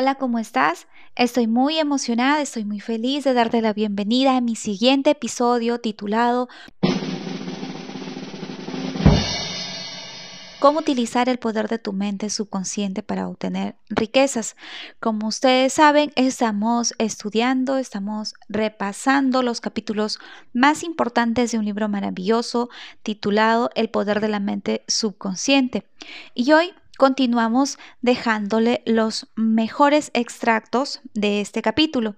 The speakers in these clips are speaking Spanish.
Hola, ¿cómo estás? Estoy muy emocionada, estoy muy feliz de darte la bienvenida a mi siguiente episodio titulado cómo utilizar el poder de tu mente subconsciente para obtener riquezas. Como ustedes saben, estamos estudiando, estamos repasando los capítulos más importantes de un libro maravilloso titulado El poder de la mente subconsciente. Y hoy continuamos dejándole los mejores extractos de este capítulo.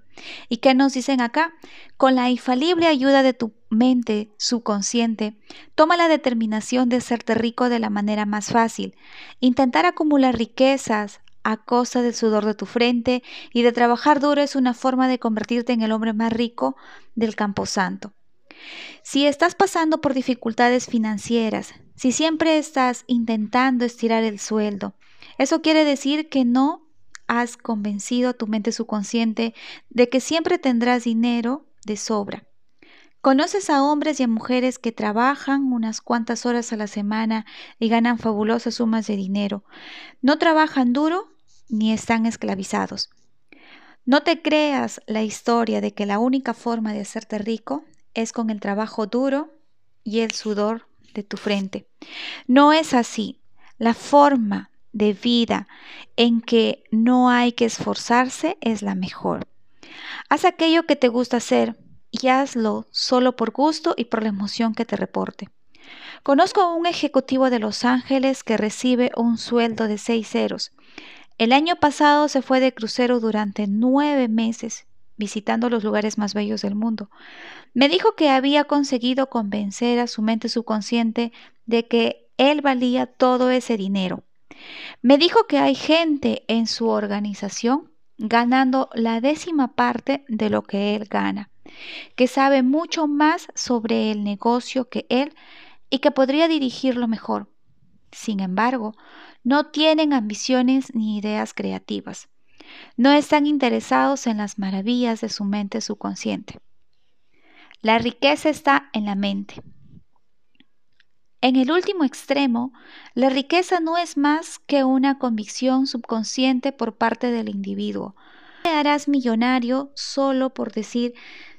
¿Y qué nos dicen acá? Con la infalible ayuda de tu mente subconsciente, toma la determinación de hacerte rico de la manera más fácil. Intentar acumular riquezas a costa del sudor de tu frente y de trabajar duro es una forma de convertirte en el hombre más rico del camposanto. Si estás pasando por dificultades financieras, si siempre estás intentando estirar el sueldo, eso quiere decir que no has convencido a tu mente subconsciente de que siempre tendrás dinero de sobra. ¿Conoces a hombres y a mujeres que trabajan unas cuantas horas a la semana y ganan fabulosas sumas de dinero? No trabajan duro ni están esclavizados. No te creas la historia de que la única forma de hacerte rico es con el trabajo duro y el sudor de tu frente. No es así. La forma de vida en que no hay que esforzarse es la mejor. Haz aquello que te gusta hacer y hazlo solo por gusto y por la emoción que te reporte. Conozco a un ejecutivo de Los Ángeles que recibe un sueldo de seis ceros. El año pasado se fue de crucero durante nueve meses visitando los lugares más bellos del mundo. Me dijo que había conseguido convencer a su mente subconsciente de que él valía todo ese dinero. Me dijo que hay gente en su organización ganando la décima parte de lo que él gana, que sabe mucho más sobre el negocio que él y que podría dirigirlo mejor. Sin embargo, no tienen ambiciones ni ideas creativas. No están interesados en las maravillas de su mente subconsciente. La riqueza está en la mente. En el último extremo, la riqueza no es más que una convicción subconsciente por parte del individuo. Te harás millonario solo por decir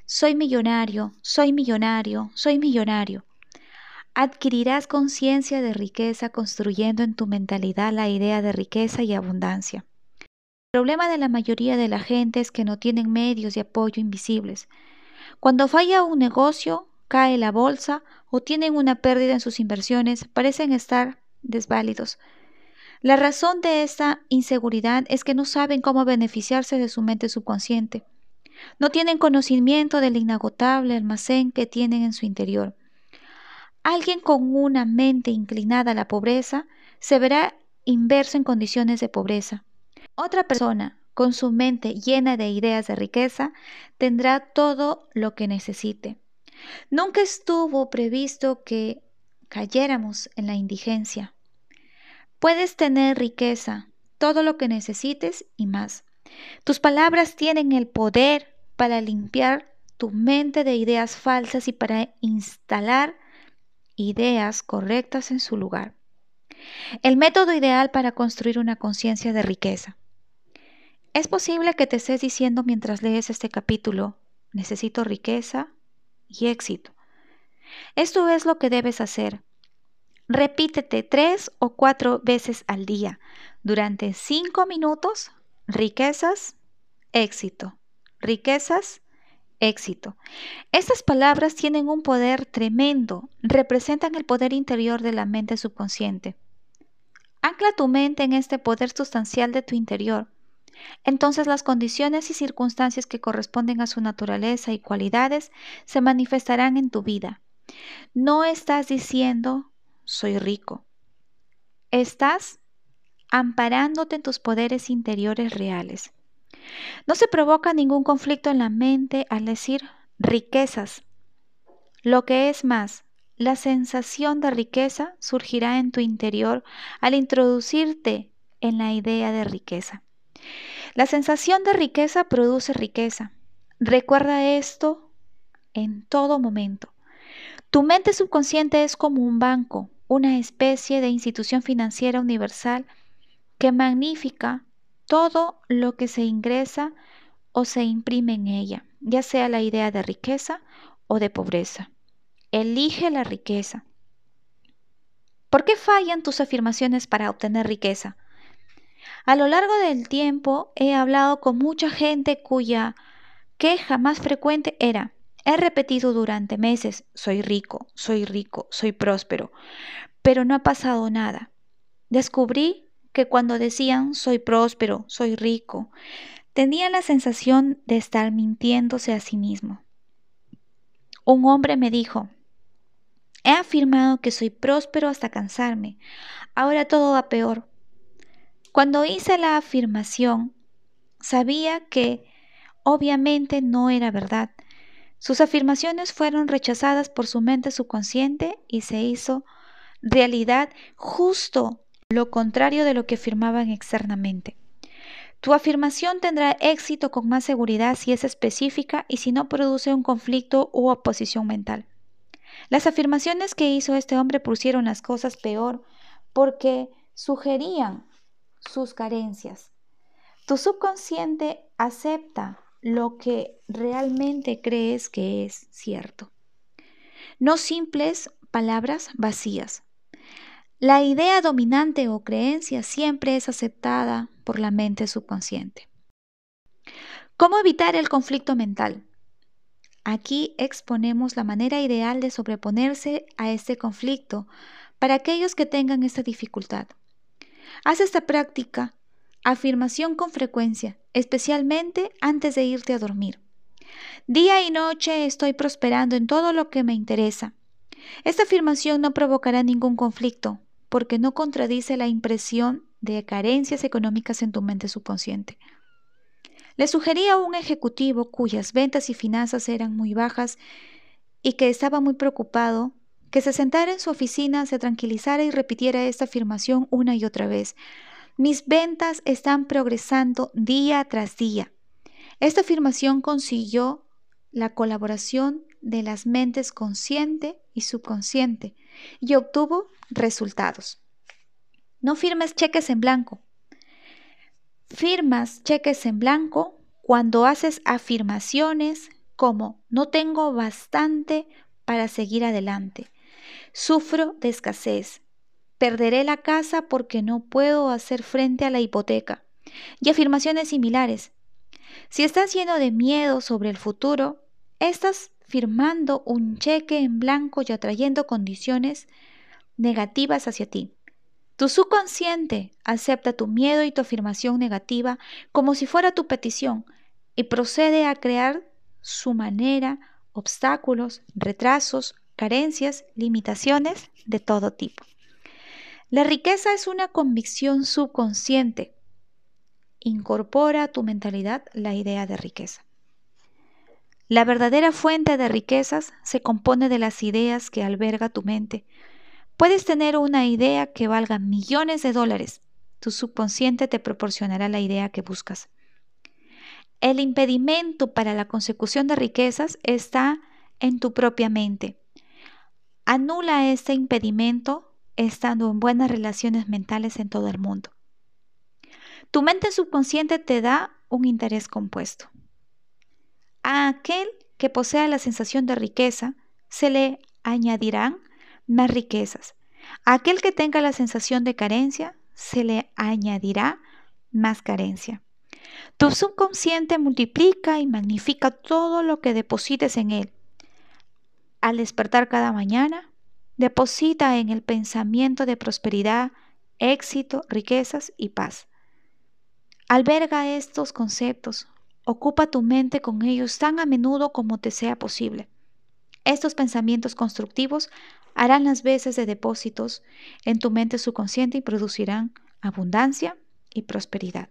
soy millonario, soy millonario, soy millonario. Adquirirás conciencia de riqueza construyendo en tu mentalidad la idea de riqueza y abundancia. El problema de la mayoría de la gente es que no tienen medios de apoyo invisibles. Cuando falla un negocio, cae la bolsa o tienen una pérdida en sus inversiones, parecen estar desválidos. La razón de esta inseguridad es que no saben cómo beneficiarse de su mente subconsciente. No tienen conocimiento del inagotable almacén que tienen en su interior. Alguien con una mente inclinada a la pobreza se verá inverso en condiciones de pobreza. Otra persona con su mente llena de ideas de riqueza tendrá todo lo que necesite. Nunca estuvo previsto que cayéramos en la indigencia. Puedes tener riqueza, todo lo que necesites y más. Tus palabras tienen el poder para limpiar tu mente de ideas falsas y para instalar ideas correctas en su lugar. El método ideal para construir una conciencia de riqueza. Es posible que te estés diciendo mientras lees este capítulo, necesito riqueza y éxito. Esto es lo que debes hacer. Repítete tres o cuatro veces al día, durante cinco minutos, riquezas, éxito, riquezas, éxito. Estas palabras tienen un poder tremendo, representan el poder interior de la mente subconsciente. Ancla tu mente en este poder sustancial de tu interior entonces las condiciones y circunstancias que corresponden a su naturaleza y cualidades se manifestarán en tu vida. No estás diciendo soy rico. Estás amparándote en tus poderes interiores reales. No se provoca ningún conflicto en la mente al decir riquezas. Lo que es más, la sensación de riqueza surgirá en tu interior al introducirte en la idea de riqueza. La sensación de riqueza produce riqueza. Recuerda esto en todo momento. Tu mente subconsciente es como un banco, una especie de institución financiera universal que magnifica todo lo que se ingresa o se imprime en ella, ya sea la idea de riqueza o de pobreza. Elige la riqueza. ¿Por qué fallan tus afirmaciones para obtener riqueza? A lo largo del tiempo he hablado con mucha gente cuya queja más frecuente era, he repetido durante meses, soy rico, soy rico, soy próspero, pero no ha pasado nada. Descubrí que cuando decían soy próspero, soy rico, tenían la sensación de estar mintiéndose a sí mismo. Un hombre me dijo, he afirmado que soy próspero hasta cansarme, ahora todo va peor. Cuando hice la afirmación, sabía que obviamente no era verdad. Sus afirmaciones fueron rechazadas por su mente subconsciente y se hizo realidad justo lo contrario de lo que afirmaban externamente. Tu afirmación tendrá éxito con más seguridad si es específica y si no produce un conflicto u oposición mental. Las afirmaciones que hizo este hombre pusieron las cosas peor porque sugerían sus carencias. Tu subconsciente acepta lo que realmente crees que es cierto. No simples palabras vacías. La idea dominante o creencia siempre es aceptada por la mente subconsciente. ¿Cómo evitar el conflicto mental? Aquí exponemos la manera ideal de sobreponerse a este conflicto para aquellos que tengan esta dificultad. Haz esta práctica, afirmación con frecuencia, especialmente antes de irte a dormir. Día y noche estoy prosperando en todo lo que me interesa. Esta afirmación no provocará ningún conflicto, porque no contradice la impresión de carencias económicas en tu mente subconsciente. Le sugerí a un ejecutivo cuyas ventas y finanzas eran muy bajas y que estaba muy preocupado que se sentara en su oficina, se tranquilizara y repitiera esta afirmación una y otra vez. Mis ventas están progresando día tras día. Esta afirmación consiguió la colaboración de las mentes consciente y subconsciente y obtuvo resultados. No firmes cheques en blanco. Firmas cheques en blanco cuando haces afirmaciones como no tengo bastante para seguir adelante. Sufro de escasez. Perderé la casa porque no puedo hacer frente a la hipoteca. Y afirmaciones similares. Si estás lleno de miedo sobre el futuro, estás firmando un cheque en blanco y atrayendo condiciones negativas hacia ti. Tu subconsciente acepta tu miedo y tu afirmación negativa como si fuera tu petición y procede a crear su manera, obstáculos, retrasos, carencias, limitaciones de todo tipo. La riqueza es una convicción subconsciente. Incorpora a tu mentalidad la idea de riqueza. La verdadera fuente de riquezas se compone de las ideas que alberga tu mente. Puedes tener una idea que valga millones de dólares. Tu subconsciente te proporcionará la idea que buscas. El impedimento para la consecución de riquezas está en tu propia mente. Anula este impedimento estando en buenas relaciones mentales en todo el mundo. Tu mente subconsciente te da un interés compuesto. A aquel que posea la sensación de riqueza se le añadirán más riquezas. A aquel que tenga la sensación de carencia se le añadirá más carencia. Tu subconsciente multiplica y magnifica todo lo que deposites en él. Al despertar cada mañana, deposita en el pensamiento de prosperidad, éxito, riquezas y paz. Alberga estos conceptos, Ocupa tu mente con ellos tan a menudo como te sea posible. Estos pensamientos constructivos harán las veces de depósitos en tu mente subconsciente y producirán abundancia y prosperidad.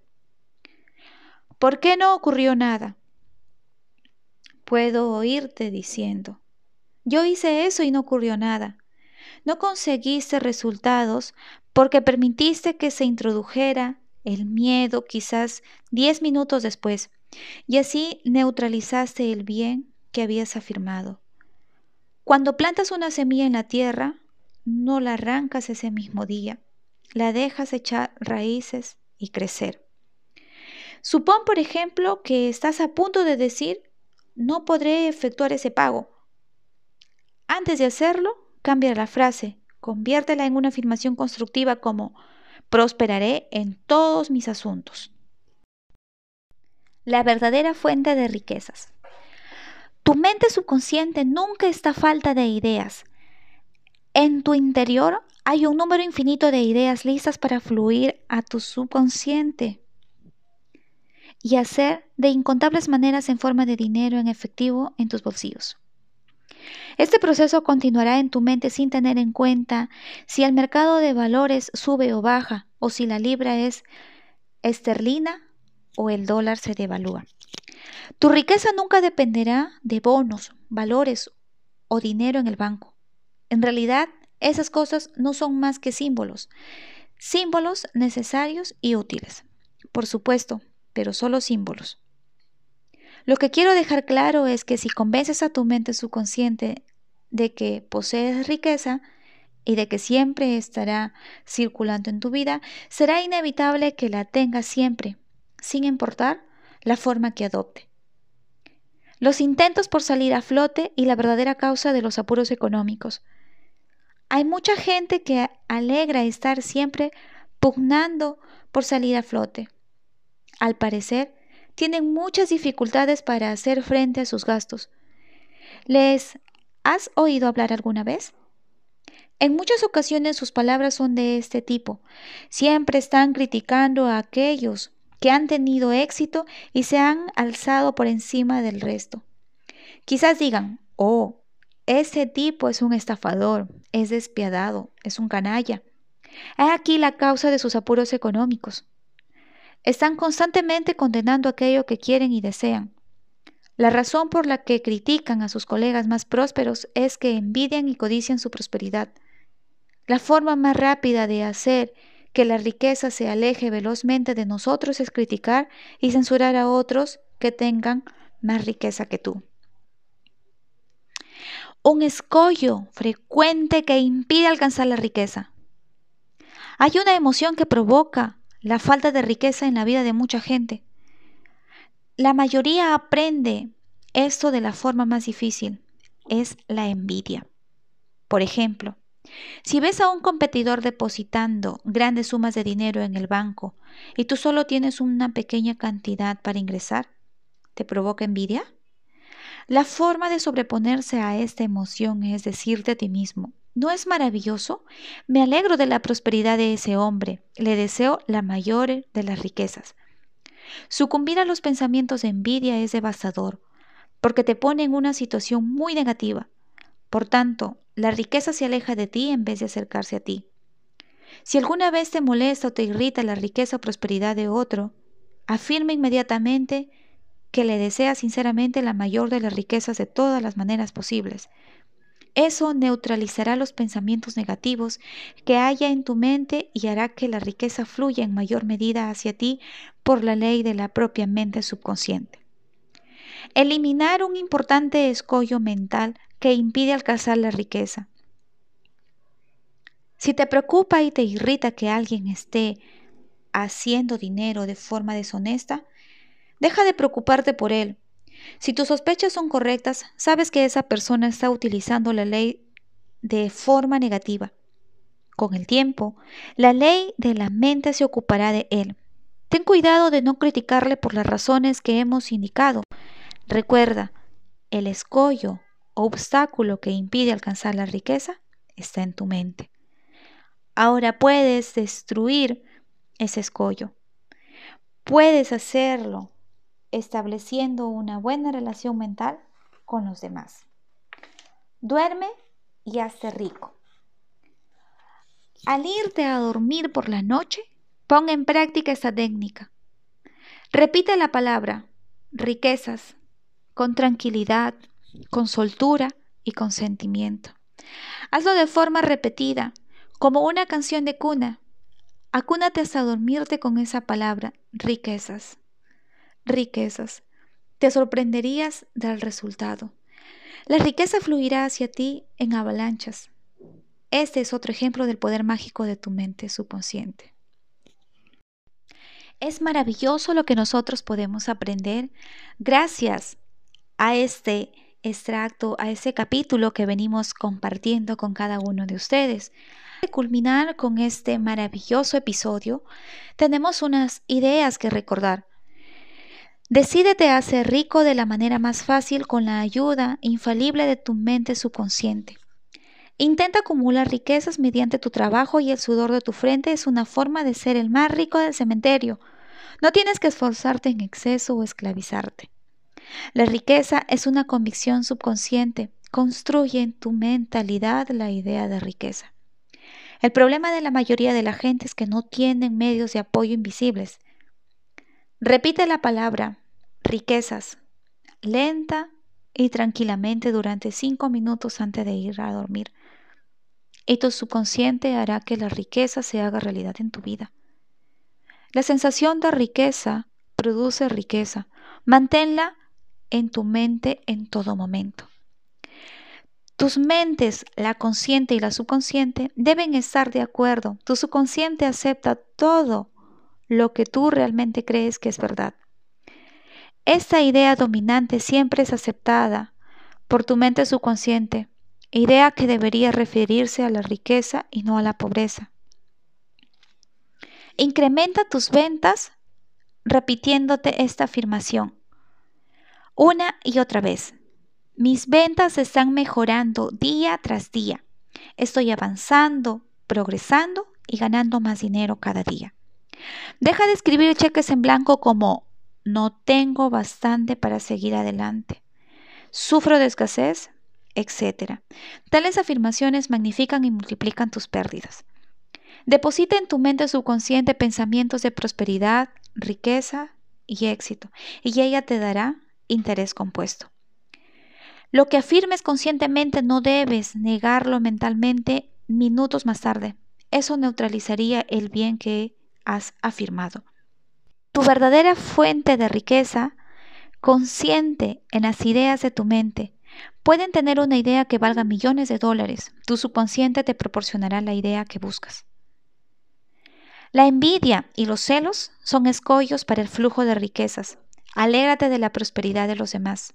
¿Por qué no ocurrió nada? Puedo oírte diciendo, yo hice eso y no ocurrió nada. No conseguiste resultados porque permitiste que se introdujera el miedo quizás diez minutos después y así neutralizaste el bien que habías afirmado. Cuando plantas una semilla en la tierra, no la arrancas ese mismo día, la dejas echar raíces y crecer. Supón, por ejemplo, que estás a punto de decir, no podré efectuar ese pago. Antes de hacerlo, cambia la frase, conviértela en una afirmación constructiva como, prosperaré en todos mis asuntos. La verdadera fuente de riquezas. Tu mente subconsciente nunca está falta de ideas. En tu interior hay un número infinito de ideas listas para fluir a tu subconsciente y hacer de incontables maneras en forma de dinero en efectivo en tus bolsillos. Este proceso continuará en tu mente sin tener en cuenta si el mercado de valores sube o baja, o si la libra es esterlina o el dólar se devalúa. Tu riqueza nunca dependerá de bonos, valores o dinero en el banco. En realidad, esas cosas no son más que símbolos, símbolos necesarios y útiles. Por supuesto, pero solo símbolos. Lo que quiero dejar claro es que si convences a tu mente subconsciente de que posees riqueza y de que siempre estará circulando en tu vida, será inevitable que la tengas siempre, sin importar la forma que adopte. Los intentos por salir a flote y la verdadera causa de los apuros económicos. Hay mucha gente que alegra estar siempre pugnando por salir a flote. Al parecer, tienen muchas dificultades para hacer frente a sus gastos. ¿Les has oído hablar alguna vez? En muchas ocasiones sus palabras son de este tipo. Siempre están criticando a aquellos que han tenido éxito y se han alzado por encima del resto. Quizás digan, oh, ese tipo es un estafador, es despiadado, es un canalla. He aquí la causa de sus apuros económicos. Están constantemente condenando aquello que quieren y desean. La razón por la que critican a sus colegas más prósperos es que envidian y codician su prosperidad. La forma más rápida de hacer que la riqueza se aleje velozmente de nosotros es criticar y censurar a otros que tengan más riqueza que tú. Un escollo frecuente que impide alcanzar la riqueza. Hay una emoción que provoca la falta de riqueza en la vida de mucha gente. La mayoría aprende esto de la forma más difícil, es la envidia. Por ejemplo, si ves a un competidor depositando grandes sumas de dinero en el banco y tú solo tienes una pequeña cantidad para ingresar, ¿te provoca envidia? La forma de sobreponerse a esta emoción es decirte a ti mismo, ¿no es maravilloso? Me alegro de la prosperidad de ese hombre, le deseo la mayor de las riquezas. Sucumbir a los pensamientos de envidia es devastador, porque te pone en una situación muy negativa. Por tanto, la riqueza se aleja de ti en vez de acercarse a ti. Si alguna vez te molesta o te irrita la riqueza o prosperidad de otro, afirma inmediatamente que le desea sinceramente la mayor de las riquezas de todas las maneras posibles. Eso neutralizará los pensamientos negativos que haya en tu mente y hará que la riqueza fluya en mayor medida hacia ti por la ley de la propia mente subconsciente. Eliminar un importante escollo mental que impide alcanzar la riqueza. Si te preocupa y te irrita que alguien esté haciendo dinero de forma deshonesta, deja de preocuparte por él. Si tus sospechas son correctas, sabes que esa persona está utilizando la ley de forma negativa. Con el tiempo, la ley de la mente se ocupará de él. Ten cuidado de no criticarle por las razones que hemos indicado. Recuerda, el escollo obstáculo que impide alcanzar la riqueza está en tu mente. Ahora puedes destruir ese escollo. Puedes hacerlo estableciendo una buena relación mental con los demás. Duerme y hazte rico. Al irte a dormir por la noche, pon en práctica esta técnica. Repite la palabra riquezas con tranquilidad, con soltura y con sentimiento. Hazlo de forma repetida, como una canción de cuna. Acúnate hasta dormirte con esa palabra, riquezas. Riquezas. Te sorprenderías del resultado. La riqueza fluirá hacia ti en avalanchas. Este es otro ejemplo del poder mágico de tu mente subconsciente. Es maravilloso lo que nosotros podemos aprender gracias a este extracto, a ese capítulo que venimos compartiendo con cada uno de ustedes. De culminar con este maravilloso episodio, tenemos unas ideas que recordar. Decídete a ser rico de la manera más fácil con la ayuda infalible de tu mente subconsciente. Intenta acumular riquezas mediante tu trabajo y el sudor de tu frente es una forma de ser el más rico del cementerio. No tienes que esforzarte en exceso o esclavizarte. La riqueza es una convicción subconsciente. Construye en tu mentalidad la idea de riqueza. El problema de la mayoría de la gente es que no tienen medios de apoyo invisibles. Repite la palabra riquezas lenta y tranquilamente durante cinco minutos antes de ir a dormir. Y tu subconsciente hará que la riqueza se haga realidad en tu vida. La sensación de riqueza produce riqueza. Manténla en tu mente en todo momento. Tus mentes, la consciente y la subconsciente, deben estar de acuerdo. Tu subconsciente acepta todo lo que tú realmente crees que es verdad. Esta idea dominante siempre es aceptada por tu mente subconsciente, idea que debería referirse a la riqueza y no a la pobreza. Incrementa tus ventas repitiéndote esta afirmación una y otra vez. Mis ventas están mejorando día tras día. Estoy avanzando, progresando y ganando más dinero cada día. Deja de escribir cheques en blanco como no tengo bastante para seguir adelante. Sufro de escasez, etc. Tales afirmaciones magnifican y multiplican tus pérdidas. Deposita en tu mente subconsciente pensamientos de prosperidad, riqueza y éxito, y ella te dará interés compuesto. Lo que afirmes conscientemente no debes negarlo mentalmente minutos más tarde. Eso neutralizaría el bien que has afirmado. Tu verdadera fuente de riqueza, consciente en las ideas de tu mente, pueden tener una idea que valga millones de dólares. Tu subconsciente te proporcionará la idea que buscas. La envidia y los celos son escollos para el flujo de riquezas. Alégrate de la prosperidad de los demás.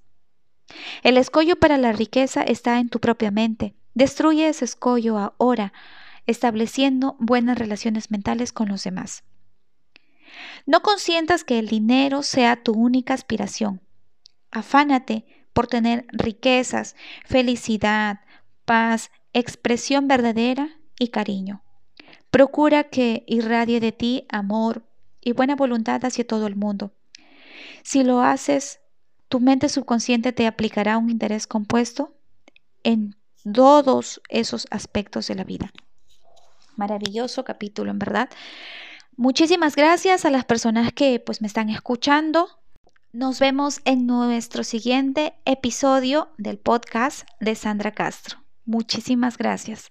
El escollo para la riqueza está en tu propia mente. Destruye ese escollo ahora, estableciendo buenas relaciones mentales con los demás. No consientas que el dinero sea tu única aspiración. Afánate por tener riquezas, felicidad, paz, expresión verdadera y cariño. Procura que irradie de ti amor y buena voluntad hacia todo el mundo. Si lo haces, tu mente subconsciente te aplicará un interés compuesto en todos esos aspectos de la vida. Maravilloso capítulo, en verdad. Muchísimas gracias a las personas que pues me están escuchando. Nos vemos en nuestro siguiente episodio del podcast de Sandra Castro. Muchísimas gracias.